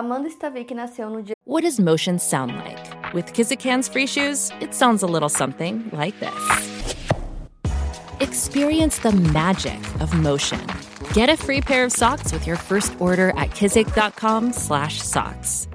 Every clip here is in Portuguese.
Amanda Stavik nasceu no dia. What does motion sound like? With Kizikans free shoes, it sounds a little something like this. Experience the magic of motion. Get a free pair of socks with your first order at kizik.com/socks.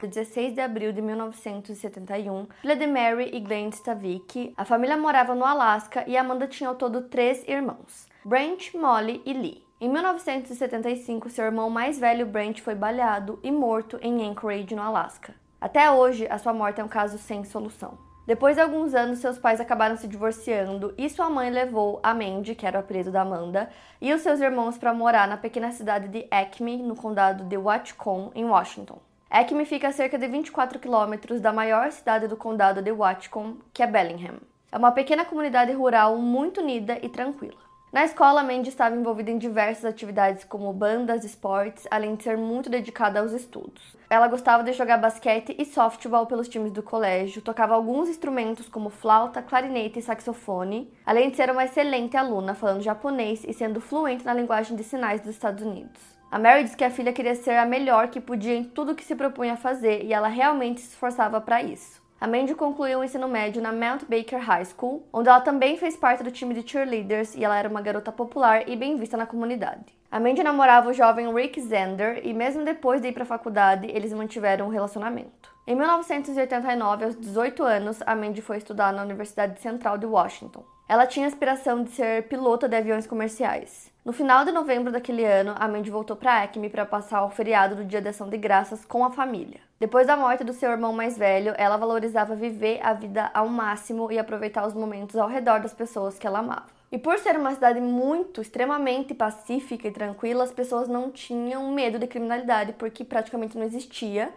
16 de abril de 1971, filha de Mary e Glenn Stavik, a família morava no Alasca e Amanda tinha ao todo três irmãos: Brent, Molly e Lee. Em 1975, seu irmão mais velho Brent foi baleado e morto em Anchorage, no Alasca. Até hoje, a sua morte é um caso sem solução. Depois de alguns anos, seus pais acabaram se divorciando e sua mãe levou a Mandy, que era o apelido da Amanda, e os seus irmãos para morar na pequena cidade de Acme, no condado de Whatcom, em Washington. Acme fica a cerca de 24 quilômetros da maior cidade do condado de Whatcom, que é Bellingham. É uma pequena comunidade rural muito unida e tranquila. Na escola, Mandy estava envolvida em diversas atividades como bandas, esportes, além de ser muito dedicada aos estudos. Ela gostava de jogar basquete e softball pelos times do colégio, tocava alguns instrumentos como flauta, clarinete e saxofone, além de ser uma excelente aluna falando japonês e sendo fluente na linguagem de sinais dos Estados Unidos. A Mary diz que a filha queria ser a melhor que podia em tudo que se propunha a fazer e ela realmente se esforçava para isso. A Mandy concluiu o ensino médio na Mount Baker High School, onde ela também fez parte do time de cheerleaders e ela era uma garota popular e bem vista na comunidade. A Mandy namorava o jovem Rick Zander e mesmo depois de ir para a faculdade, eles mantiveram um relacionamento. Em 1989, aos 18 anos, a Mandy foi estudar na Universidade Central de Washington. Ela tinha a aspiração de ser pilota de aviões comerciais. No final de novembro daquele ano, a Mandy voltou para Acme para passar o feriado do Dia de Ação de Graças com a família. Depois da morte do seu irmão mais velho, ela valorizava viver a vida ao máximo e aproveitar os momentos ao redor das pessoas que ela amava. E por ser uma cidade muito, extremamente pacífica e tranquila, as pessoas não tinham medo de criminalidade porque praticamente não existia.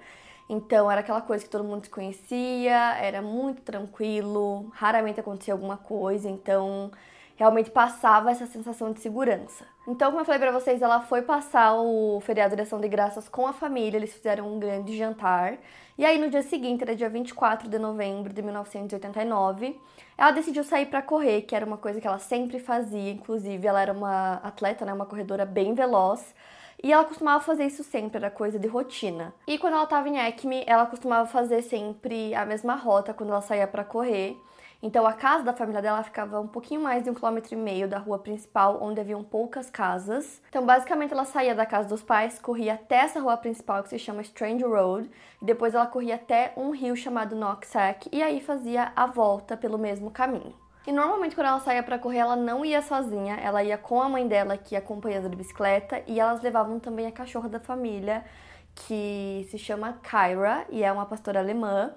Então era aquela coisa que todo mundo se conhecia, era muito tranquilo, raramente acontecia alguma coisa, então realmente passava essa sensação de segurança. Então, como eu falei para vocês, ela foi passar o feriado de ação de graças com a família, eles fizeram um grande jantar. E aí no dia seguinte, era dia 24 de novembro de 1989, ela decidiu sair para correr, que era uma coisa que ela sempre fazia, inclusive ela era uma atleta, né, uma corredora bem veloz. E ela costumava fazer isso sempre, era coisa de rotina. E quando ela estava em Acme, ela costumava fazer sempre a mesma rota quando ela saía para correr. Então a casa da família dela ficava um pouquinho mais de um quilômetro e meio da rua principal, onde haviam poucas casas. Então basicamente ela saía da casa dos pais, corria até essa rua principal que se chama Strange Road, e depois ela corria até um rio chamado Noxac e aí fazia a volta pelo mesmo caminho. E normalmente quando ela saía para correr, ela não ia sozinha, ela ia com a mãe dela que ia acompanhando de bicicleta e elas levavam também a cachorra da família, que se chama Kyra e é uma pastora alemã.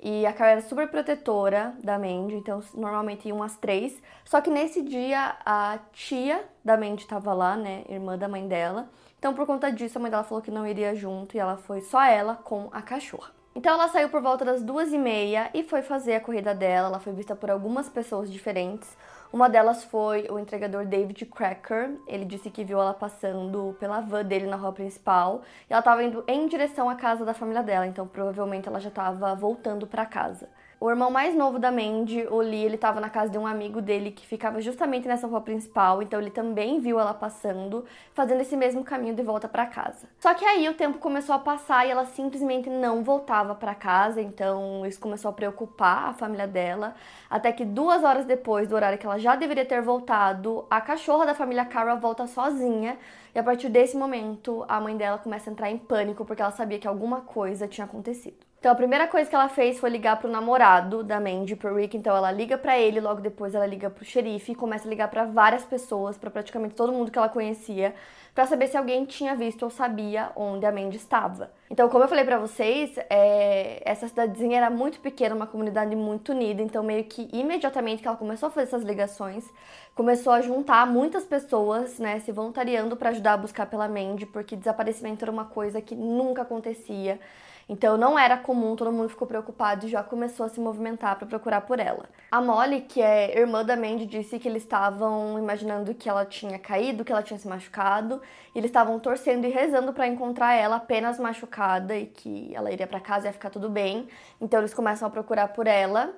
E a Kyra era super protetora da Mandy, então normalmente iam as três. Só que nesse dia a tia da Mandy estava lá, né, irmã da mãe dela. Então por conta disso a mãe dela falou que não iria junto e ela foi só ela com a cachorra. Então ela saiu por volta das duas e meia e foi fazer a corrida dela. Ela foi vista por algumas pessoas diferentes. Uma delas foi o entregador David Cracker. Ele disse que viu ela passando pela van dele na rua principal e ela estava indo em direção à casa da família dela, então provavelmente ela já estava voltando para casa. O irmão mais novo da Mandy, o Lee, ele estava na casa de um amigo dele que ficava justamente nessa rua principal, então ele também viu ela passando, fazendo esse mesmo caminho de volta para casa. Só que aí o tempo começou a passar e ela simplesmente não voltava para casa, então isso começou a preocupar a família dela, até que duas horas depois do horário que ela já deveria ter voltado, a cachorra da família Carol volta sozinha e a partir desse momento a mãe dela começa a entrar em pânico porque ela sabia que alguma coisa tinha acontecido. Então a primeira coisa que ela fez foi ligar pro namorado da Mandy, pro Rick. Então ela liga para ele, logo depois ela liga pro xerife e começa a ligar para várias pessoas, para praticamente todo mundo que ela conhecia, para saber se alguém tinha visto ou sabia onde a Mandy estava. Então, como eu falei para vocês, é... essa cidadezinha era muito pequena, uma comunidade muito unida. Então, meio que imediatamente que ela começou a fazer essas ligações, começou a juntar muitas pessoas, né, se voluntariando para ajudar a buscar pela Mandy, porque desaparecimento era uma coisa que nunca acontecia. Então não era comum, todo mundo ficou preocupado e já começou a se movimentar para procurar por ela. A Molly, que é irmã da Mandy, disse que eles estavam imaginando que ela tinha caído, que ela tinha se machucado, e eles estavam torcendo e rezando para encontrar ela apenas machucada e que ela iria para casa e ia ficar tudo bem. Então eles começam a procurar por ela.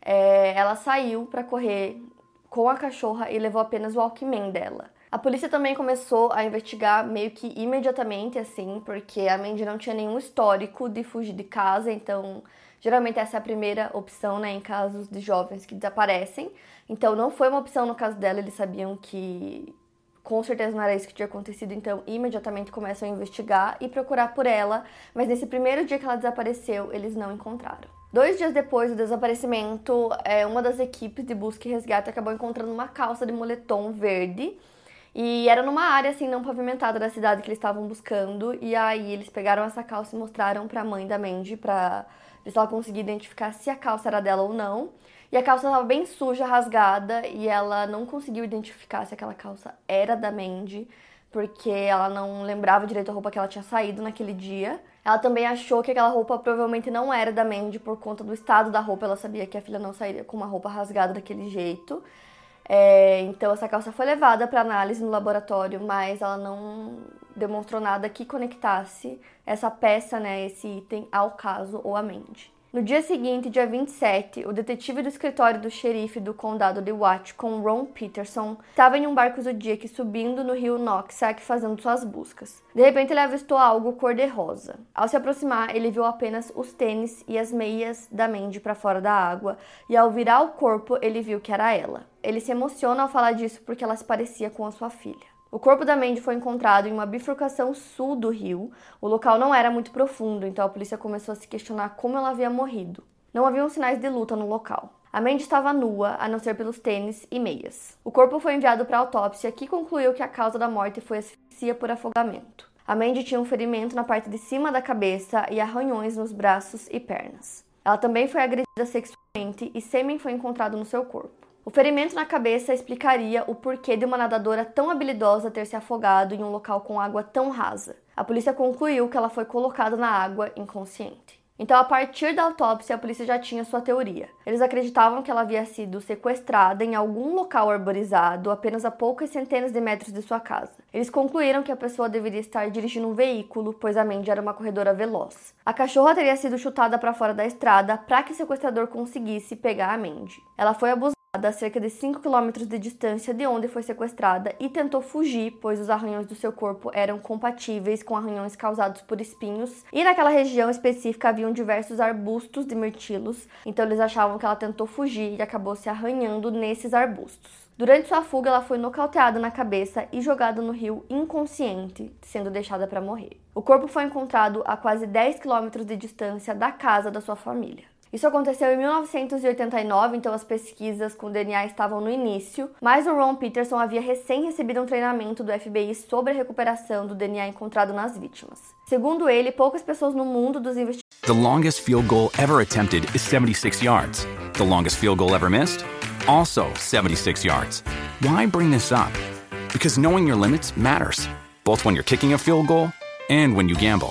É, ela saiu para correr com a cachorra e levou apenas o Walkman dela. A polícia também começou a investigar meio que imediatamente, assim, porque a Mandy não tinha nenhum histórico de fugir de casa, então geralmente essa é a primeira opção, né, em casos de jovens que desaparecem. Então não foi uma opção no caso dela, eles sabiam que com certeza não era isso que tinha acontecido, então imediatamente começam a investigar e procurar por ela, mas nesse primeiro dia que ela desapareceu, eles não encontraram. Dois dias depois do desaparecimento, é, uma das equipes de busca e resgate acabou encontrando uma calça de moletom verde e era numa área assim não pavimentada da cidade que eles estavam buscando. E aí eles pegaram essa calça e mostraram para a mãe da Mandy para ver se ela conseguia identificar se a calça era dela ou não. E a calça estava bem suja, rasgada, e ela não conseguiu identificar se aquela calça era da Mandy, porque ela não lembrava direito a roupa que ela tinha saído naquele dia. Ela também achou que aquela roupa provavelmente não era da Mandy por conta do estado da roupa. Ela sabia que a filha não sairia com uma roupa rasgada daquele jeito. É, então essa calça foi levada para análise no laboratório, mas ela não demonstrou nada que conectasse essa peça, né, esse item ao caso ou à mente. No dia seguinte, dia 27, o detetive do escritório do xerife do condado de Watcom, Ron Peterson, estava em um barco Zodiac subindo no rio Noxac fazendo suas buscas. De repente, ele avistou algo cor-de-rosa. Ao se aproximar, ele viu apenas os tênis e as meias da Mandy para fora da água, e ao virar o corpo, ele viu que era ela. Ele se emociona ao falar disso porque ela se parecia com a sua filha. O corpo da Mandy foi encontrado em uma bifurcação sul do rio. O local não era muito profundo, então a polícia começou a se questionar como ela havia morrido. Não haviam sinais de luta no local. A Mandy estava nua, a não ser pelos tênis e meias. O corpo foi enviado para autópsia, que concluiu que a causa da morte foi asfixia por afogamento. A Mandy tinha um ferimento na parte de cima da cabeça e arranhões nos braços e pernas. Ela também foi agredida sexualmente e sêmen foi encontrado no seu corpo. O ferimento na cabeça explicaria o porquê de uma nadadora tão habilidosa ter se afogado em um local com água tão rasa. A polícia concluiu que ela foi colocada na água inconsciente. Então, a partir da autópsia, a polícia já tinha sua teoria. Eles acreditavam que ela havia sido sequestrada em algum local arborizado, apenas a poucas centenas de metros de sua casa. Eles concluíram que a pessoa deveria estar dirigindo um veículo, pois a Mandy era uma corredora veloz. A cachorra teria sido chutada para fora da estrada para que o sequestrador conseguisse pegar a Mandy. Ela foi abusada a cerca de 5 km de distância de onde foi sequestrada e tentou fugir, pois os arranhões do seu corpo eram compatíveis com arranhões causados por espinhos, e naquela região específica haviam diversos arbustos de mirtilos, então eles achavam que ela tentou fugir e acabou se arranhando nesses arbustos. Durante sua fuga, ela foi nocauteada na cabeça e jogada no rio inconsciente, sendo deixada para morrer. O corpo foi encontrado a quase 10 quilômetros de distância da casa da sua família. Isso aconteceu em 1989, então as pesquisas com DNA estavam no início, mas o Ron Peterson havia recém recebido um treinamento do FBI sobre a recuperação do DNA encontrado nas vítimas. Segundo ele, poucas pessoas no mundo dos investigadores. The longest field goal ever attempted is 76 yards. The longest field goal ever missed? Also 76 yards. Why bring this up? Because knowing your limits matters, both when you're kicking a field goal and when you gamble.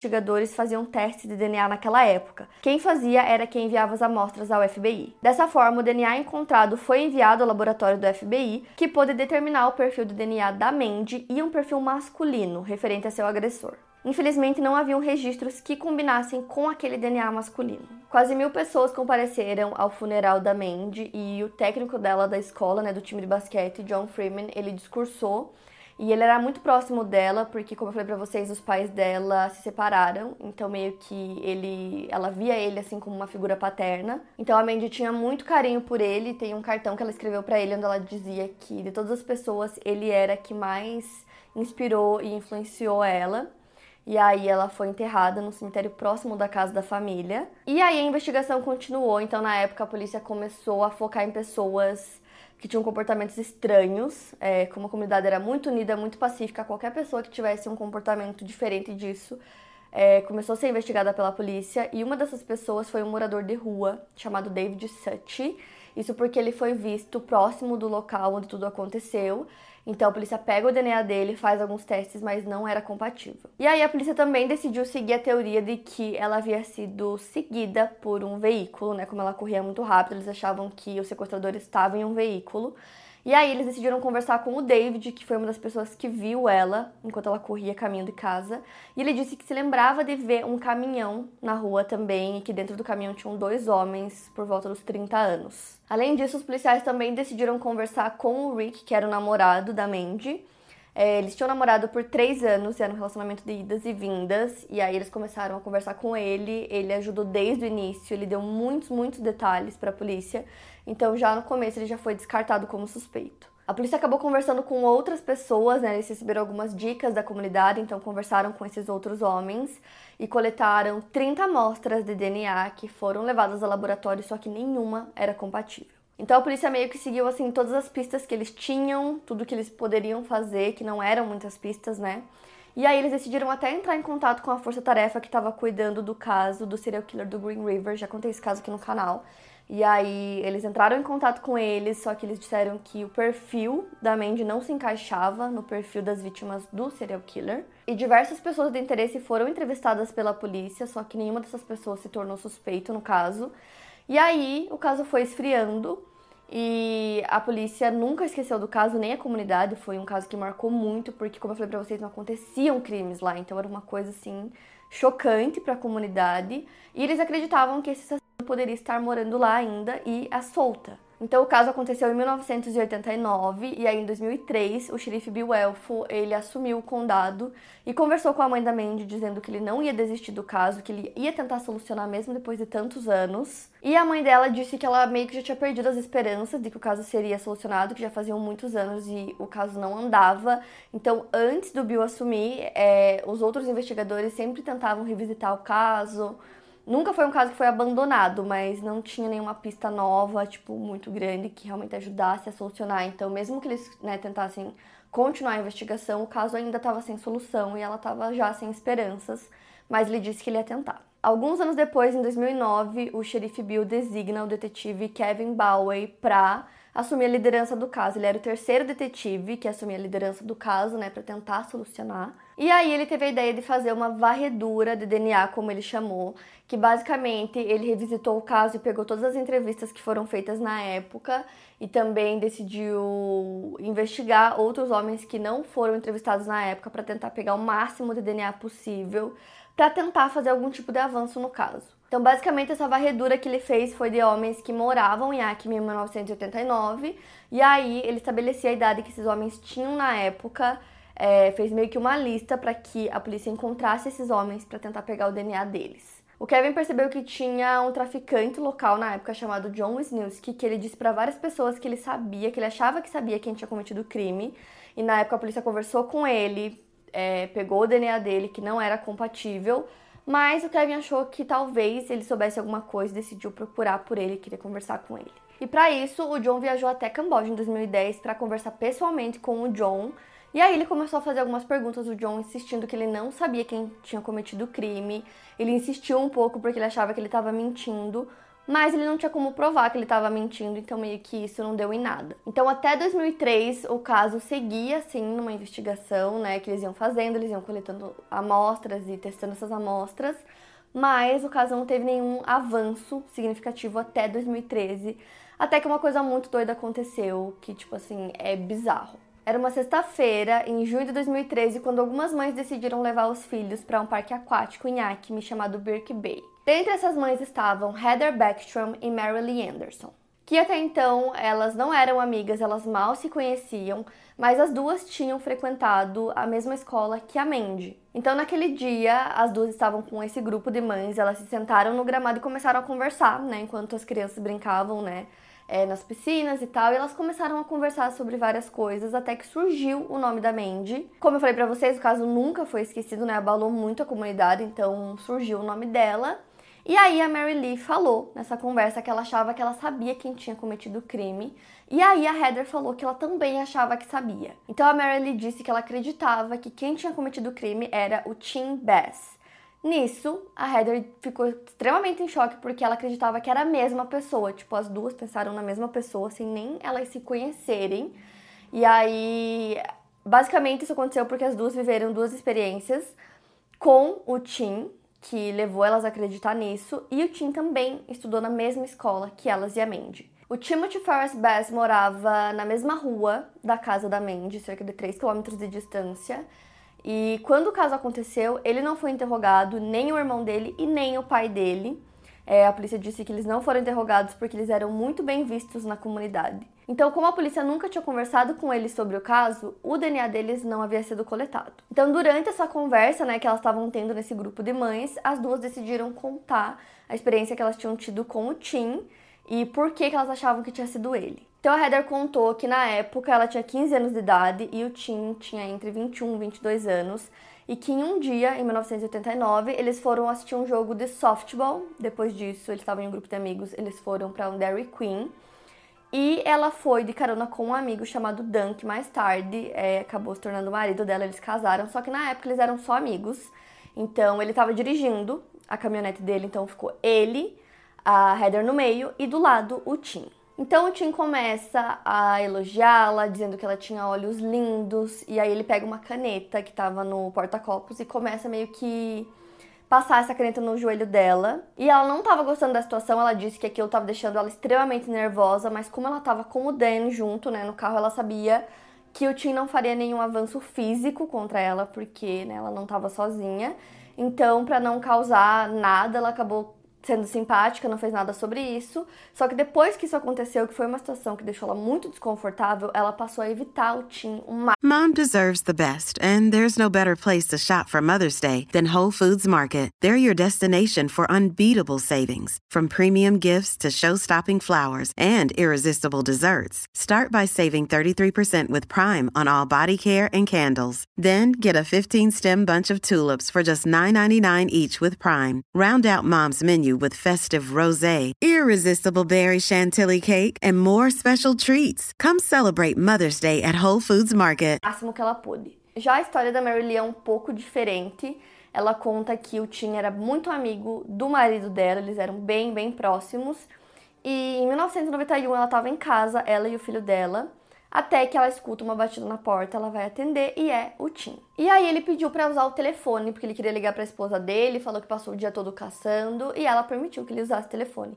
Investigadores faziam testes de DNA naquela época. Quem fazia era quem enviava as amostras ao FBI. Dessa forma, o DNA encontrado foi enviado ao laboratório do FBI, que pôde determinar o perfil de DNA da Mandy e um perfil masculino referente a seu agressor. Infelizmente, não haviam registros que combinassem com aquele DNA masculino. Quase mil pessoas compareceram ao funeral da Mandy e o técnico dela da escola, né, do time de basquete, John Freeman, ele discursou e ele era muito próximo dela, porque como eu falei para vocês, os pais dela se separaram, então meio que ele, ela via ele assim como uma figura paterna. Então a Mandy tinha muito carinho por ele, tem um cartão que ela escreveu para ele onde ela dizia que de todas as pessoas, ele era que mais inspirou e influenciou ela. E aí ela foi enterrada no cemitério próximo da casa da família. E aí a investigação continuou, então na época a polícia começou a focar em pessoas que tinham comportamentos estranhos. É, como a comunidade era muito unida, muito pacífica, qualquer pessoa que tivesse um comportamento diferente disso é, começou a ser investigada pela polícia e uma dessas pessoas foi um morador de rua chamado David Sutti. Isso porque ele foi visto próximo do local onde tudo aconteceu. Então a polícia pega o DNA dele, faz alguns testes, mas não era compatível. E aí a polícia também decidiu seguir a teoria de que ela havia sido seguida por um veículo, né? Como ela corria muito rápido, eles achavam que o sequestrador estava em um veículo. E aí eles decidiram conversar com o David, que foi uma das pessoas que viu ela enquanto ela corria caminho de casa. E ele disse que se lembrava de ver um caminhão na rua também e que dentro do caminhão tinham dois homens por volta dos 30 anos. Além disso, os policiais também decidiram conversar com o Rick, que era o namorado da Mandy. É, eles tinham namorado por três anos, era um relacionamento de idas e vindas, e aí eles começaram a conversar com ele. Ele ajudou desde o início, ele deu muitos, muitos detalhes para a polícia. Então, já no começo, ele já foi descartado como suspeito. A polícia acabou conversando com outras pessoas, né? Eles receberam algumas dicas da comunidade, então conversaram com esses outros homens e coletaram 30 amostras de DNA que foram levadas ao laboratório, só que nenhuma era compatível. Então a polícia meio que seguiu assim todas as pistas que eles tinham, tudo que eles poderiam fazer, que não eram muitas pistas, né? E aí eles decidiram até entrar em contato com a força-tarefa que estava cuidando do caso do serial killer do Green River, já contei esse caso aqui no canal. E aí eles entraram em contato com eles, só que eles disseram que o perfil da Mandy não se encaixava no perfil das vítimas do serial killer. E diversas pessoas de interesse foram entrevistadas pela polícia, só que nenhuma dessas pessoas se tornou suspeito no caso. E aí o caso foi esfriando e a polícia nunca esqueceu do caso, nem a comunidade. Foi um caso que marcou muito, porque, como eu falei pra vocês, não aconteciam crimes lá. Então era uma coisa assim chocante para a comunidade. E eles acreditavam que esse assassino poderia estar morando lá ainda e à solta. Então o caso aconteceu em 1989 e aí em 2003 o xerife Bill Elfo, ele assumiu o condado e conversou com a mãe da Mandy dizendo que ele não ia desistir do caso, que ele ia tentar solucionar mesmo depois de tantos anos. E a mãe dela disse que ela meio que já tinha perdido as esperanças de que o caso seria solucionado, que já faziam muitos anos e o caso não andava. Então antes do Bill assumir, é, os outros investigadores sempre tentavam revisitar o caso, Nunca foi um caso que foi abandonado, mas não tinha nenhuma pista nova, tipo, muito grande que realmente ajudasse a solucionar. Então, mesmo que eles né, tentassem continuar a investigação, o caso ainda estava sem solução e ela estava já sem esperanças, mas ele disse que ele ia tentar. Alguns anos depois, em 2009, o xerife Bill designa o detetive Kevin Bowey para assumir a liderança do caso. Ele era o terceiro detetive que assumia a liderança do caso, né, para tentar solucionar. E aí ele teve a ideia de fazer uma varredura de DNA, como ele chamou, que basicamente ele revisitou o caso e pegou todas as entrevistas que foram feitas na época e também decidiu investigar outros homens que não foram entrevistados na época para tentar pegar o máximo de DNA possível para tentar fazer algum tipo de avanço no caso. Então, basicamente, essa varredura que ele fez foi de homens que moravam em Acme em 1989, e aí ele estabelecia a idade que esses homens tinham na época, é, fez meio que uma lista para que a polícia encontrasse esses homens para tentar pegar o DNA deles. O Kevin percebeu que tinha um traficante local na época chamado John Wisniewski, que ele disse para várias pessoas que ele sabia, que ele achava que sabia quem tinha cometido o crime, e na época a polícia conversou com ele, é, pegou o DNA dele, que não era compatível, mas o Kevin achou que talvez ele soubesse alguma coisa e decidiu procurar por ele, queria conversar com ele. E para isso, o John viajou até Camboja em 2010 para conversar pessoalmente com o John. E aí ele começou a fazer algumas perguntas, o John insistindo que ele não sabia quem tinha cometido o crime. Ele insistiu um pouco porque ele achava que ele estava mentindo, mas ele não tinha como provar que ele estava mentindo, então meio que isso não deu em nada. Então até 2003 o caso seguia assim numa investigação, né, que eles iam fazendo, eles iam coletando amostras e testando essas amostras, mas o caso não teve nenhum avanço significativo até 2013, até que uma coisa muito doida aconteceu, que tipo assim, é bizarro. Era uma sexta-feira, em junho de 2013, quando algumas mães decidiram levar os filhos para um parque aquático em Acme chamado Birk Bay. Dentre essas mães estavam Heather Backstrom e Mary Lee Anderson, que até então elas não eram amigas, elas mal se conheciam, mas as duas tinham frequentado a mesma escola que a Mandy. Então, naquele dia, as duas estavam com esse grupo de mães, elas se sentaram no gramado e começaram a conversar, né, enquanto as crianças brincavam, né, é, nas piscinas e tal, e elas começaram a conversar sobre várias coisas, até que surgiu o nome da Mandy. Como eu falei para vocês, o caso nunca foi esquecido, né? Abalou muito a comunidade, então surgiu o nome dela. E aí a Mary Lee falou nessa conversa que ela achava que ela sabia quem tinha cometido o crime. E aí a Heather falou que ela também achava que sabia. Então a Mary Lee disse que ela acreditava que quem tinha cometido o crime era o Tim Bass. Nisso, a Heather ficou extremamente em choque porque ela acreditava que era a mesma pessoa. Tipo, as duas pensaram na mesma pessoa, sem nem elas se conhecerem. E aí, basicamente, isso aconteceu porque as duas viveram duas experiências com o Tim, que levou elas a acreditar nisso, e o Tim também estudou na mesma escola que elas e a Mandy. O Timothy Ferris Bass morava na mesma rua da casa da Mandy, cerca de 3 km de distância. E quando o caso aconteceu, ele não foi interrogado, nem o irmão dele e nem o pai dele. É, a polícia disse que eles não foram interrogados porque eles eram muito bem vistos na comunidade. Então, como a polícia nunca tinha conversado com eles sobre o caso, o DNA deles não havia sido coletado. Então, durante essa conversa, né, que elas estavam tendo nesse grupo de mães, as duas decidiram contar a experiência que elas tinham tido com o Tim e por que, que elas achavam que tinha sido ele. Então a Heather contou que na época ela tinha 15 anos de idade e o Tim tinha entre 21 e 22 anos e que em um dia, em 1989, eles foram assistir um jogo de softball. Depois disso, eles estavam em um grupo de amigos, eles foram para um Dairy Queen. E ela foi de carona com um amigo chamado Dan, que mais tarde é, acabou se tornando o marido dela, eles casaram, só que na época eles eram só amigos. Então ele estava dirigindo a caminhonete dele, então ficou ele, a Heather no meio e do lado o Tim. Então o Tim começa a elogiá-la, dizendo que ela tinha olhos lindos, e aí ele pega uma caneta que estava no porta-copos e começa meio que passar essa caneta no joelho dela. E ela não estava gostando da situação, ela disse que aquilo estava deixando ela extremamente nervosa, mas como ela estava com o Dan junto, né, no carro, ela sabia que o Tim não faria nenhum avanço físico contra ela, porque né, ela não estava sozinha. Então, para não causar nada, ela acabou sendo simpática, não fez nada sobre isso. Só que depois que isso aconteceu, que foi uma situação que deixou ela muito desconfortável, ela passou a evitar o Tim máximo. Mom deserves the best, and there's no better place to shop for Mother's Day than Whole Foods Market. They're your destination for unbeatable savings, from premium gifts to show-stopping flowers and irresistible desserts. Start by saving 33% with Prime on all body care and candles. Then get a 15-stem bunch of tulips for just $9.99 each with Prime. Round out Mom's menu with festive rosé, irresistible berry chantilly cake, and more special treats. Come celebrate Mother's Day at Whole Foods Market. máximo que ela pôde. Já a história da Mary Lee é um pouco diferente. Ela conta que o Tim era muito amigo do marido dela, eles eram bem, bem próximos. E em 1991 ela estava em casa, ela e o filho dela, até que ela escuta uma batida na porta, ela vai atender e é o Tim. E aí ele pediu para usar o telefone, porque ele queria ligar para a esposa dele, falou que passou o dia todo caçando e ela permitiu que ele usasse o telefone.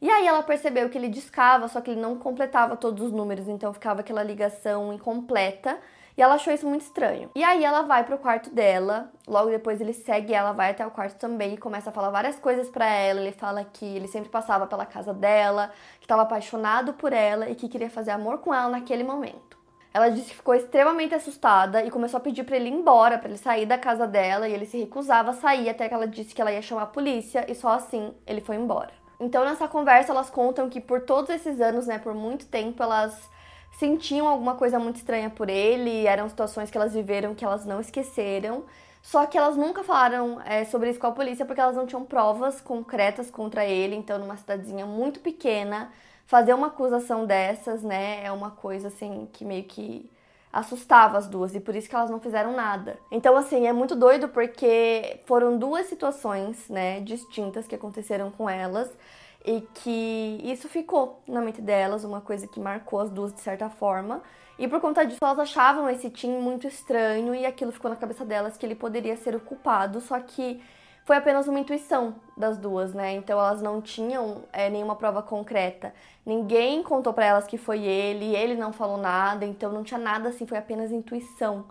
E aí ela percebeu que ele discava, só que ele não completava todos os números, então ficava aquela ligação incompleta. E ela achou isso muito estranho. E aí ela vai pro quarto dela, logo depois ele segue ela, vai até o quarto também e começa a falar várias coisas para ela. Ele fala que ele sempre passava pela casa dela, que estava apaixonado por ela e que queria fazer amor com ela naquele momento. Ela disse que ficou extremamente assustada e começou a pedir para ele ir embora, para ele sair da casa dela, e ele se recusava a sair até que ela disse que ela ia chamar a polícia e só assim ele foi embora. Então nessa conversa elas contam que por todos esses anos, né, por muito tempo elas sentiam alguma coisa muito estranha por ele, eram situações que elas viveram que elas não esqueceram. Só que elas nunca falaram é, sobre isso com a polícia porque elas não tinham provas concretas contra ele. Então, numa cidadezinha muito pequena, fazer uma acusação dessas, né, é uma coisa assim que meio que assustava as duas e por isso que elas não fizeram nada. Então, assim, é muito doido porque foram duas situações, né, distintas que aconteceram com elas e que isso ficou na mente delas, uma coisa que marcou as duas de certa forma. E por conta disso, elas achavam esse Tim muito estranho e aquilo ficou na cabeça delas que ele poderia ser o culpado, só que foi apenas uma intuição das duas, né? Então elas não tinham é, nenhuma prova concreta. Ninguém contou para elas que foi ele, ele não falou nada, então não tinha nada assim, foi apenas intuição.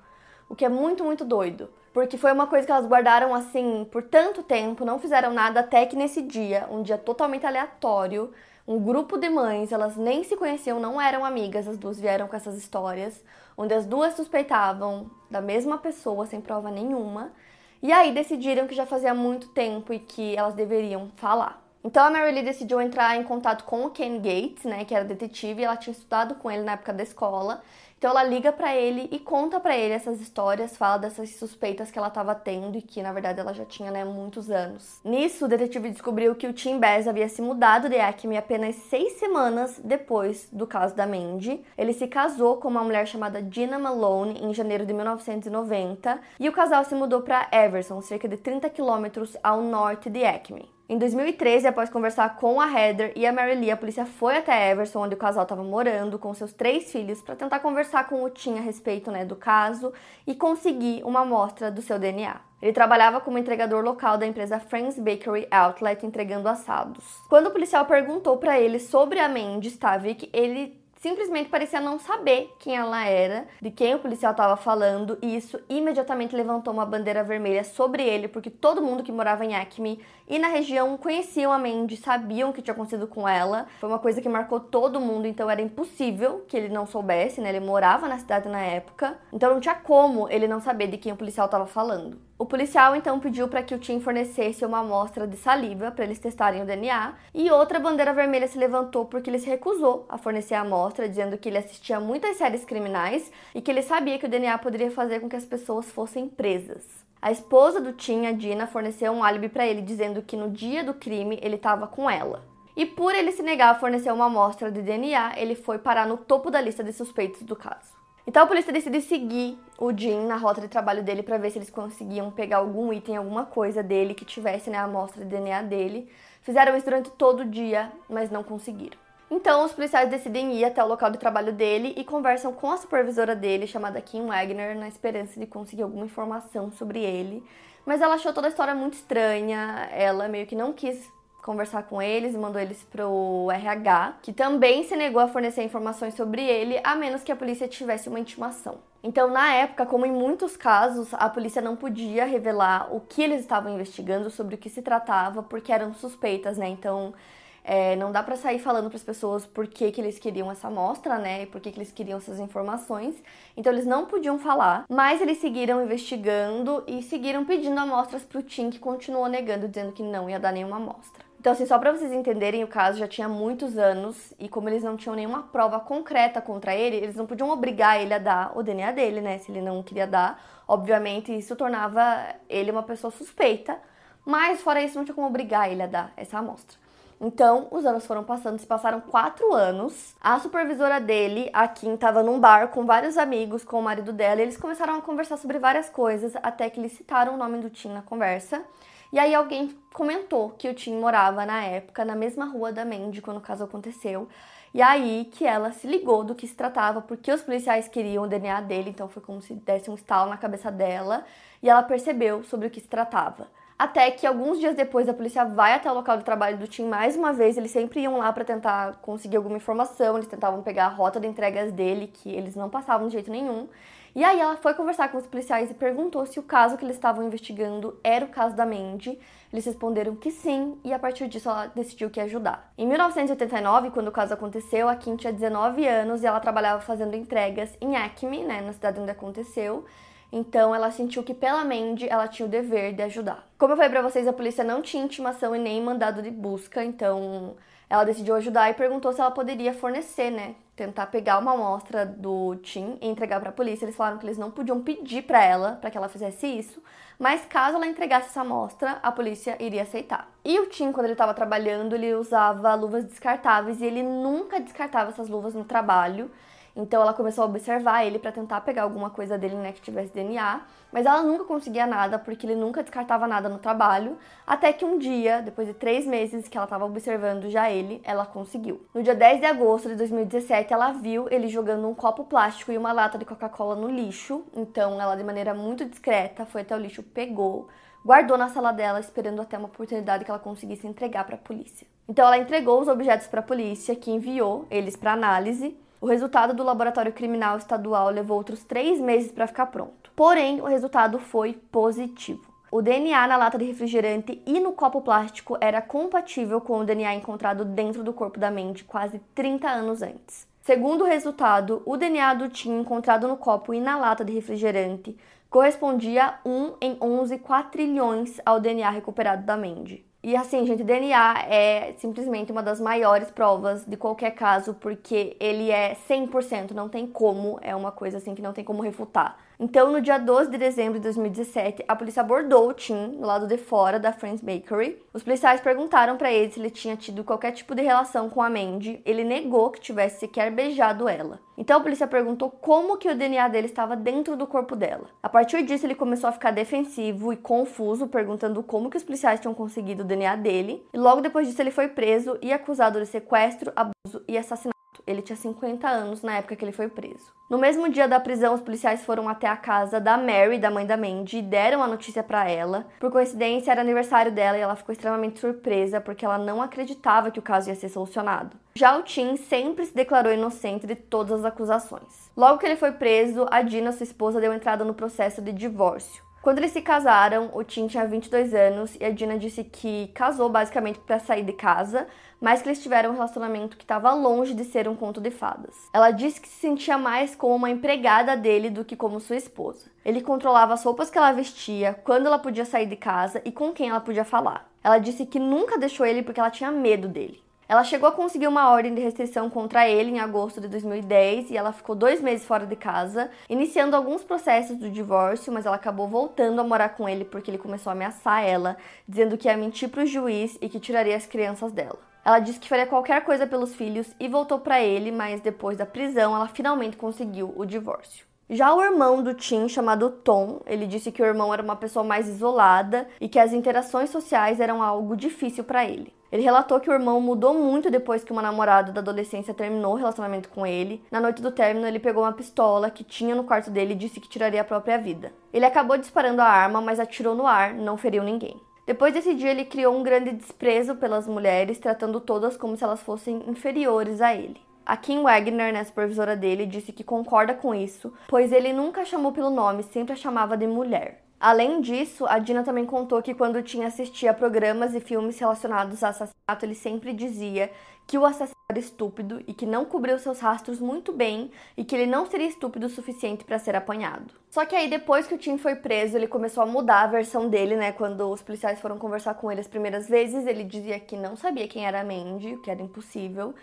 O que é muito, muito doido. Porque foi uma coisa que elas guardaram assim por tanto tempo, não fizeram nada até que nesse dia, um dia totalmente aleatório, um grupo de mães, elas nem se conheciam, não eram amigas, as duas vieram com essas histórias, onde as duas suspeitavam da mesma pessoa sem prova nenhuma. E aí decidiram que já fazia muito tempo e que elas deveriam falar. Então a Mary Lee decidiu entrar em contato com o Ken Gates, né, que era detetive, e ela tinha estudado com ele na época da escola. Então ela liga para ele e conta para ele essas histórias, fala dessas suspeitas que ela estava tendo e que na verdade ela já tinha, né, muitos anos. Nisso, o detetive descobriu que o Tim Bass havia se mudado de Acme apenas seis semanas depois do caso da Mandy. Ele se casou com uma mulher chamada Gina Malone em janeiro de 1990 e o casal se mudou para Everson, cerca de 30 quilômetros ao norte de Acme. Em 2013, após conversar com a Heather e a Mary Lee, a polícia foi até Everson, onde o casal estava morando, com seus três filhos, para tentar conversar com o Tim a respeito né, do caso e conseguir uma amostra do seu DNA. Ele trabalhava como entregador local da empresa Friends Bakery Outlet, entregando assados. Quando o policial perguntou para ele sobre a Mandy Stavik, ele simplesmente parecia não saber quem ela era, de quem o policial estava falando, e isso imediatamente levantou uma bandeira vermelha sobre ele, porque todo mundo que morava em Acme e na região conheciam a Mandy, sabiam o que tinha acontecido com ela. Foi uma coisa que marcou todo mundo, então era impossível que ele não soubesse, né? Ele morava na cidade na época, então não tinha como ele não saber de quem o policial estava falando. O policial então pediu para que o Tim fornecesse uma amostra de saliva para eles testarem o DNA, e outra bandeira vermelha se levantou porque ele se recusou a fornecer a amostra, dizendo que ele assistia muitas séries criminais e que ele sabia que o DNA poderia fazer com que as pessoas fossem presas. A esposa do Tim, a Dina, forneceu um álibi para ele, dizendo que no dia do crime ele estava com ela. E por ele se negar a fornecer uma amostra de DNA, ele foi parar no topo da lista de suspeitos do caso. Então a polícia decide seguir o Jim na rota de trabalho dele para ver se eles conseguiam pegar algum item, alguma coisa dele que tivesse né, a amostra de DNA dele. Fizeram isso durante todo o dia, mas não conseguiram. Então os policiais decidem ir até o local de trabalho dele e conversam com a supervisora dele, chamada Kim Wagner, na esperança de conseguir alguma informação sobre ele. Mas ela achou toda a história muito estranha, ela meio que não quis conversar com eles e mandou eles pro RH, que também se negou a fornecer informações sobre ele, a menos que a polícia tivesse uma intimação. Então, na época, como em muitos casos, a polícia não podia revelar o que eles estavam investigando, sobre o que se tratava, porque eram suspeitas, né? Então, é, não dá para sair falando para as pessoas por que, que eles queriam essa amostra, né? E por que, que eles queriam essas informações. Então eles não podiam falar, mas eles seguiram investigando e seguiram pedindo amostras para o Tim, que continuou negando, dizendo que não ia dar nenhuma amostra. Então, assim, só para vocês entenderem, o caso já tinha muitos anos e como eles não tinham nenhuma prova concreta contra ele, eles não podiam obrigar ele a dar o DNA dele, né? Se ele não queria dar, obviamente isso tornava ele uma pessoa suspeita, mas fora isso não tinha como obrigar ele a dar essa amostra. Então, os anos foram passando, se passaram quatro anos. A supervisora dele, a Kim, estava num bar com vários amigos, com o marido dela, e eles começaram a conversar sobre várias coisas, até que eles citaram o nome do Tim na conversa. E aí alguém comentou que o Tim morava na época na mesma rua da Mandy quando o caso aconteceu. E aí que ela se ligou do que se tratava, porque os policiais queriam o DNA dele, então foi como se desse um estalo na cabeça dela, e ela percebeu sobre o que se tratava. Até que alguns dias depois a polícia vai até o local de trabalho do Tim mais uma vez. Eles sempre iam lá para tentar conseguir alguma informação. Eles tentavam pegar a rota de entregas dele, que eles não passavam de jeito nenhum. E aí ela foi conversar com os policiais e perguntou se o caso que eles estavam investigando era o caso da Mandy. Eles responderam que sim, e a partir disso ela decidiu que ia ajudar. Em 1989, quando o caso aconteceu, a Kim tinha 19 anos e ela trabalhava fazendo entregas em Acme, né, na cidade onde aconteceu. Então ela sentiu que pela Mandy ela tinha o dever de ajudar. Como eu falei para vocês, a polícia não tinha intimação e nem mandado de busca, então ela decidiu ajudar e perguntou se ela poderia fornecer, né, tentar pegar uma amostra do Tim e entregar para a polícia. Eles falaram que eles não podiam pedir para ela para que ela fizesse isso, mas caso ela entregasse essa amostra, a polícia iria aceitar. E o Tim, quando ele estava trabalhando, ele usava luvas descartáveis e ele nunca descartava essas luvas no trabalho. Então ela começou a observar ele para tentar pegar alguma coisa dele, né, que tivesse DNA, mas ela nunca conseguia nada porque ele nunca descartava nada no trabalho. Até que um dia, depois de três meses que ela estava observando já ele, ela conseguiu. No dia 10 de agosto de 2017, ela viu ele jogando um copo plástico e uma lata de Coca-Cola no lixo. Então ela, de maneira muito discreta, foi até o lixo, pegou, guardou na sala dela, esperando até uma oportunidade que ela conseguisse entregar para a polícia. Então ela entregou os objetos para a polícia, que enviou eles para análise. O resultado do laboratório criminal estadual levou outros três meses para ficar pronto. Porém, o resultado foi positivo. O DNA na lata de refrigerante e no copo plástico era compatível com o DNA encontrado dentro do corpo da Mandy quase 30 anos antes. Segundo o resultado, o DNA do Tim encontrado no copo e na lata de refrigerante correspondia a 1 em 11 quatrilhões ao DNA recuperado da Mandy. E assim, gente, DNA é simplesmente uma das maiores provas de qualquer caso, porque ele é 100%, não tem como, é uma coisa assim que não tem como refutar. Então, no dia 12 de dezembro de 2017, a polícia abordou o Tim no lado de fora da Friends Bakery. Os policiais perguntaram para ele se ele tinha tido qualquer tipo de relação com a Mandy. Ele negou que tivesse sequer beijado ela. Então, a polícia perguntou como que o DNA dele estava dentro do corpo dela. A partir disso, ele começou a ficar defensivo e confuso, perguntando como que os policiais tinham conseguido o DNA dele. E logo depois disso, ele foi preso e acusado de sequestro, abuso e assassinato. Ele tinha 50 anos na época que ele foi preso. No mesmo dia da prisão, os policiais foram até a casa da Mary, da mãe da Mandy, e deram a notícia para ela. Por coincidência, era aniversário dela e ela ficou extremamente surpresa porque ela não acreditava que o caso ia ser solucionado. Já o Tim sempre se declarou inocente de todas as acusações. Logo que ele foi preso, a Dina, sua esposa, deu entrada no processo de divórcio. Quando eles se casaram, o Tim tinha 22 anos e a Dina disse que casou basicamente para sair de casa, mas que eles tiveram um relacionamento que estava longe de ser um conto de fadas. Ela disse que se sentia mais como uma empregada dele do que como sua esposa. Ele controlava as roupas que ela vestia, quando ela podia sair de casa e com quem ela podia falar. Ela disse que nunca deixou ele porque ela tinha medo dele. Ela chegou a conseguir uma ordem de restrição contra ele em agosto de 2010 e ela ficou dois meses fora de casa, iniciando alguns processos do divórcio, mas ela acabou voltando a morar com ele porque ele começou a ameaçar ela, dizendo que ia mentir para o juiz e que tiraria as crianças dela. Ela disse que faria qualquer coisa pelos filhos e voltou para ele, mas depois da prisão ela finalmente conseguiu o divórcio. Já o irmão do Tim, chamado Tom, ele disse que o irmão era uma pessoa mais isolada e que as interações sociais eram algo difícil para ele. Ele relatou que o irmão mudou muito depois que uma namorada da adolescência terminou o relacionamento com ele. Na noite do término, ele pegou uma pistola que tinha no quarto dele e disse que tiraria a própria vida. Ele acabou disparando a arma, mas atirou no ar, não feriu ninguém. Depois desse dia, ele criou um grande desprezo pelas mulheres, tratando todas como se elas fossem inferiores a ele. A Kim Wagner, né, supervisora dele, disse que concorda com isso, pois ele nunca chamou pelo nome, sempre a chamava de mulher. Além disso, a Dina também contou que quando tinha assistia a programas e filmes relacionados a assassinato, ele sempre dizia que o assassino era estúpido e que não cobriu seus rastros muito bem e que ele não seria estúpido o suficiente para ser apanhado. Só que aí depois que o Tim foi preso, ele começou a mudar a versão dele, né? Quando os policiais foram conversar com ele as primeiras vezes, ele dizia que não sabia quem era Mandy, que era impossível.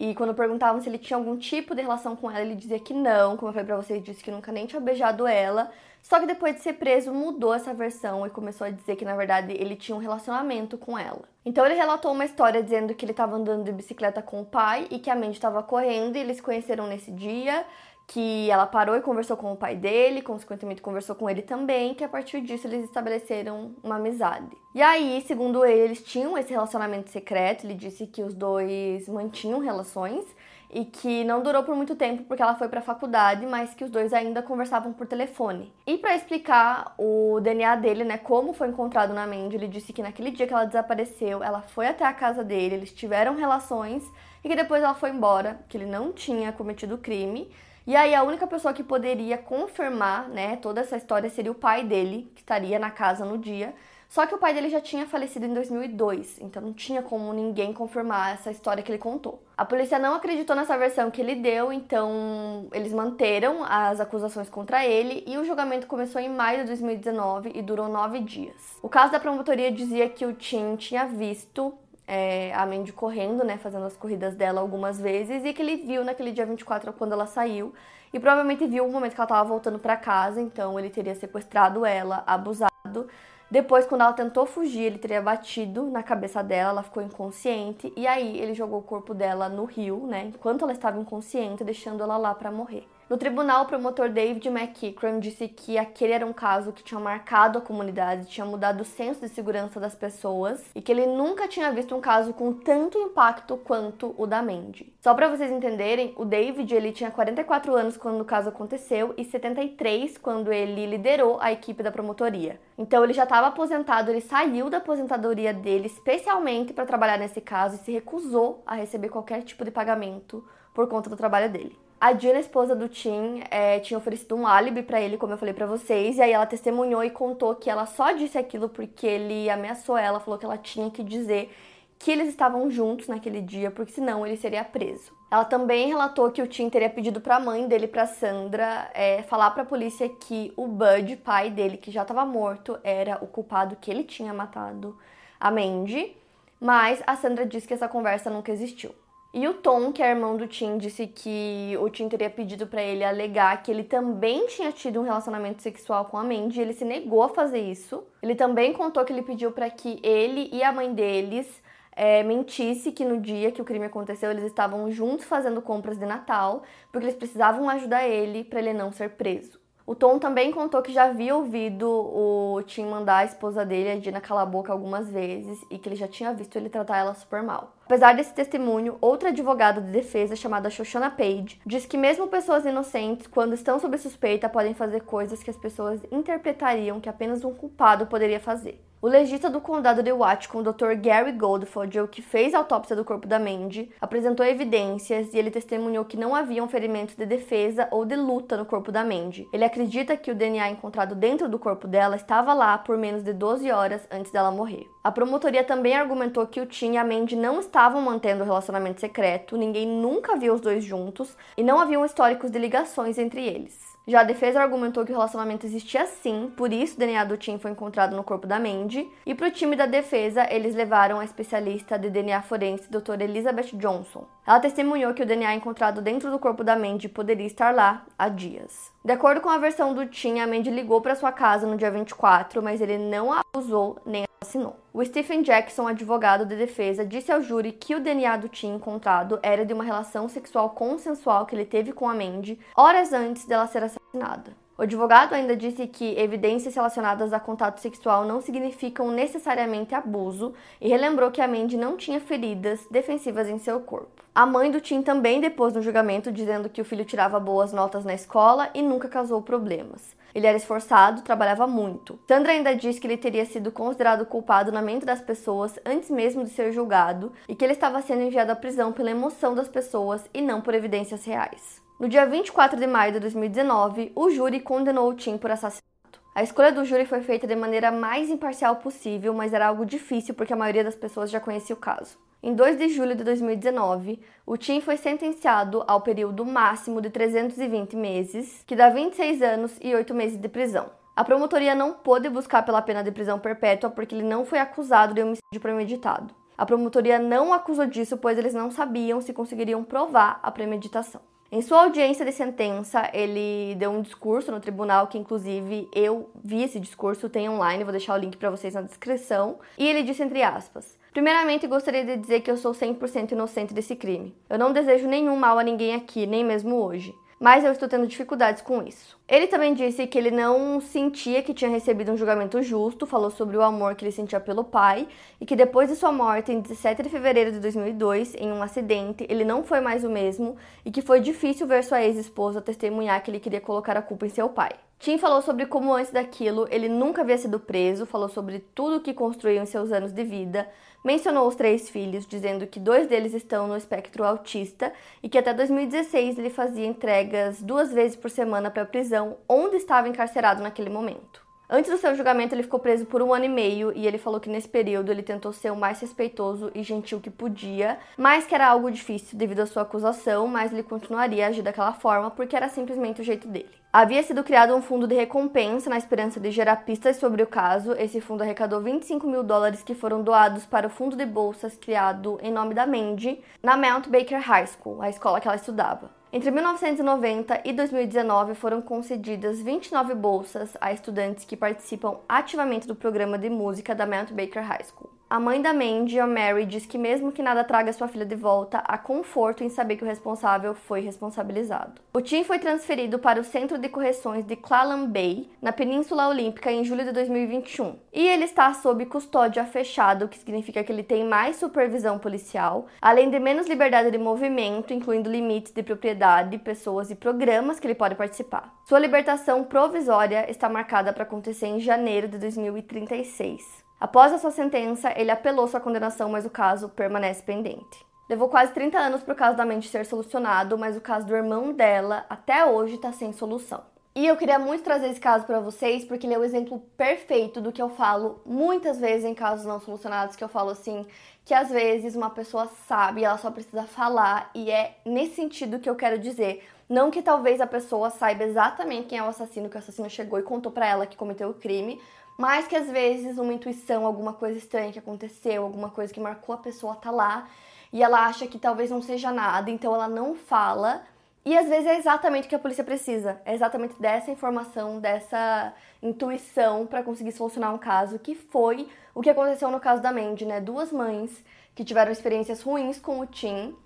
E quando perguntavam se ele tinha algum tipo de relação com ela, ele dizia que não. Como eu falei pra vocês, disse que nunca nem tinha beijado ela. Só que depois de ser preso, mudou essa versão e começou a dizer que na verdade ele tinha um relacionamento com ela. Então ele relatou uma história dizendo que ele estava andando de bicicleta com o pai e que a Mandy estava correndo e eles se conheceram nesse dia que ela parou e conversou com o pai dele, consequentemente conversou com ele também, que a partir disso eles estabeleceram uma amizade. E aí, segundo ele, eles tinham esse relacionamento secreto, ele disse que os dois mantinham relações e que não durou por muito tempo porque ela foi para a faculdade, mas que os dois ainda conversavam por telefone. E para explicar o DNA dele, né, como foi encontrado na Mandy, ele disse que naquele dia que ela desapareceu, ela foi até a casa dele, eles tiveram relações e que depois ela foi embora, que ele não tinha cometido crime e aí a única pessoa que poderia confirmar, né, toda essa história seria o pai dele, que estaria na casa no dia. Só que o pai dele já tinha falecido em 2002, então não tinha como ninguém confirmar essa história que ele contou. A polícia não acreditou nessa versão que ele deu, então eles manteram as acusações contra ele e o julgamento começou em maio de 2019 e durou nove dias. O caso da promotoria dizia que o Tim tinha visto é, a Mandy correndo, né, fazendo as corridas dela algumas vezes, e que ele viu naquele dia 24 quando ela saiu, e provavelmente viu o momento que ela estava voltando para casa, então ele teria sequestrado ela, abusado. Depois, quando ela tentou fugir, ele teria batido na cabeça dela, ela ficou inconsciente, e aí ele jogou o corpo dela no rio, né, enquanto ela estava inconsciente, deixando ela lá para morrer. No tribunal, o promotor David McEachran disse que aquele era um caso que tinha marcado a comunidade, tinha mudado o senso de segurança das pessoas e que ele nunca tinha visto um caso com tanto impacto quanto o da Mandy. Só para vocês entenderem, o David ele tinha 44 anos quando o caso aconteceu e 73 quando ele liderou a equipe da promotoria. Então ele já estava aposentado, ele saiu da aposentadoria dele especialmente para trabalhar nesse caso e se recusou a receber qualquer tipo de pagamento por conta do trabalho dele. A Dina, esposa do Tim, é, tinha oferecido um álibi para ele, como eu falei para vocês, e aí ela testemunhou e contou que ela só disse aquilo porque ele ameaçou ela, falou que ela tinha que dizer que eles estavam juntos naquele dia, porque senão ele seria preso. Ela também relatou que o Tim teria pedido para a mãe dele, para Sandra, é, falar para a polícia que o Bud, pai dele, que já estava morto, era o culpado que ele tinha matado a Mandy, mas a Sandra diz que essa conversa nunca existiu. E o Tom, que é irmão do Tim, disse que o Tim teria pedido para ele alegar que ele também tinha tido um relacionamento sexual com a Mandy, e ele se negou a fazer isso. Ele também contou que ele pediu para que ele e a mãe deles é, mentisse que no dia que o crime aconteceu eles estavam juntos fazendo compras de Natal, porque eles precisavam ajudar ele para ele não ser preso. O Tom também contou que já havia ouvido o Tim mandar a esposa dele, a Dina, calar a boca algumas vezes e que ele já tinha visto ele tratar ela super mal. Apesar desse testemunho, outra advogada de defesa chamada Shoshana Page diz que mesmo pessoas inocentes, quando estão sob suspeita, podem fazer coisas que as pessoas interpretariam que apenas um culpado poderia fazer. O legista do condado de Whatcom, Dr. Gary Goldfodgel, que fez a autópsia do corpo da Mandy, apresentou evidências e ele testemunhou que não haviam ferimentos de defesa ou de luta no corpo da Mandy. Ele acredita que o DNA encontrado dentro do corpo dela estava lá por menos de 12 horas antes dela morrer. A promotoria também argumentou que o Tim e a Mandy não estavam mantendo o relacionamento secreto, ninguém nunca viu os dois juntos e não haviam históricos de ligações entre eles. Já a defesa argumentou que o relacionamento existia sim, por isso o DNA do Tim foi encontrado no corpo da Mandy. E para o time da defesa, eles levaram a especialista de DNA forense, doutora Elizabeth Johnson. Ela testemunhou que o DNA encontrado dentro do corpo da Mandy poderia estar lá há dias. De acordo com a versão do Tim, a Mandy ligou para sua casa no dia 24, mas ele não a usou nem assinou. O Stephen Jackson, advogado de defesa, disse ao júri que o DNA do Tim encontrado era de uma relação sexual consensual que ele teve com a Mandy horas antes dela ser assassinada. O advogado ainda disse que evidências relacionadas a contato sexual não significam necessariamente abuso e relembrou que a Mandy não tinha feridas defensivas em seu corpo. A mãe do Tim também depôs no julgamento dizendo que o filho tirava boas notas na escola e nunca causou problemas. Ele era esforçado, trabalhava muito. Sandra ainda diz que ele teria sido considerado culpado na mente das pessoas antes mesmo de ser julgado e que ele estava sendo enviado à prisão pela emoção das pessoas e não por evidências reais. No dia 24 de maio de 2019, o júri condenou o Tim por assassinato. A escolha do júri foi feita de maneira mais imparcial possível, mas era algo difícil porque a maioria das pessoas já conhecia o caso. Em 2 de julho de 2019, o Tim foi sentenciado ao período máximo de 320 meses, que dá 26 anos e 8 meses de prisão. A promotoria não pôde buscar pela pena de prisão perpétua porque ele não foi acusado de homicídio premeditado. A promotoria não acusou disso, pois eles não sabiam se conseguiriam provar a premeditação. Em sua audiência de sentença, ele deu um discurso no tribunal, que inclusive eu vi esse discurso, tem online, vou deixar o link para vocês na descrição. E ele disse entre aspas: Primeiramente, gostaria de dizer que eu sou 100% inocente desse crime. Eu não desejo nenhum mal a ninguém aqui, nem mesmo hoje mas eu estou tendo dificuldades com isso. Ele também disse que ele não sentia que tinha recebido um julgamento justo, falou sobre o amor que ele sentia pelo pai e que depois de sua morte em 17 de fevereiro de 2002, em um acidente, ele não foi mais o mesmo e que foi difícil ver sua ex-esposa testemunhar que ele queria colocar a culpa em seu pai. Tim falou sobre como antes daquilo ele nunca havia sido preso, falou sobre tudo o que construiu em seus anos de vida, mencionou os três filhos, dizendo que dois deles estão no espectro autista e que até 2016 ele fazia entregas duas vezes por semana para a prisão onde estava encarcerado naquele momento. Antes do seu julgamento, ele ficou preso por um ano e meio e ele falou que nesse período ele tentou ser o mais respeitoso e gentil que podia, mas que era algo difícil devido à sua acusação, mas ele continuaria a agir daquela forma porque era simplesmente o jeito dele. Havia sido criado um fundo de recompensa na esperança de gerar pistas sobre o caso. Esse fundo arrecadou 25 mil dólares que foram doados para o fundo de bolsas criado em nome da Mandy na Mount Baker High School, a escola que ela estudava. Entre 1990 e 2019 foram concedidas 29 bolsas a estudantes que participam ativamente do programa de música da Mount Baker High School. A mãe da Mandy, a Mary, diz que mesmo que nada traga sua filha de volta, há conforto em saber que o responsável foi responsabilizado. O Tim foi transferido para o Centro de Correções de Clallam Bay, na Península Olímpica, em julho de 2021. E ele está sob custódia fechada, o que significa que ele tem mais supervisão policial, além de menos liberdade de movimento, incluindo limites de propriedade, pessoas e programas que ele pode participar. Sua libertação provisória está marcada para acontecer em janeiro de 2036. Após a sua sentença, ele apelou sua condenação, mas o caso permanece pendente. Levou quase 30 anos para o caso da mente ser solucionado, mas o caso do irmão dela até hoje está sem solução. E eu queria muito trazer esse caso para vocês porque ele é o exemplo perfeito do que eu falo muitas vezes em casos não solucionados, que eu falo assim, que às vezes uma pessoa sabe, ela só precisa falar e é nesse sentido que eu quero dizer. Não que talvez a pessoa saiba exatamente quem é o assassino, que o assassino chegou e contou para ela que cometeu o crime, mas que às vezes uma intuição, alguma coisa estranha que aconteceu, alguma coisa que marcou a pessoa tá lá e ela acha que talvez não seja nada, então ela não fala. E às vezes é exatamente o que a polícia precisa, é exatamente dessa informação, dessa intuição para conseguir solucionar um caso, que foi o que aconteceu no caso da Mandy, né? Duas mães que tiveram experiências ruins com o Tim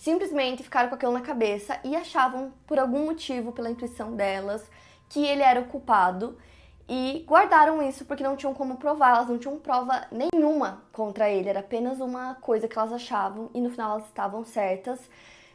simplesmente ficaram com aquilo na cabeça e achavam, por algum motivo, pela intuição delas, que ele era o culpado e guardaram isso porque não tinham como provar, elas não tinham prova nenhuma contra ele, era apenas uma coisa que elas achavam e no final elas estavam certas.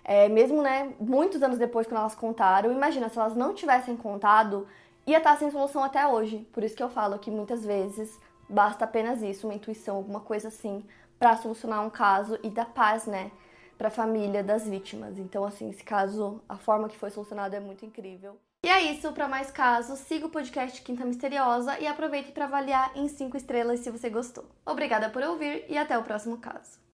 É, mesmo, né, muitos anos depois, quando elas contaram, imagina, se elas não tivessem contado, ia estar sem solução até hoje. Por isso que eu falo que muitas vezes basta apenas isso, uma intuição, alguma coisa assim, para solucionar um caso e dar paz, né? Para a família das vítimas. Então, assim, esse caso, a forma que foi solucionado é muito incrível. E é isso, para mais casos, siga o podcast Quinta Misteriosa e aproveite para avaliar em 5 estrelas se você gostou. Obrigada por ouvir e até o próximo caso.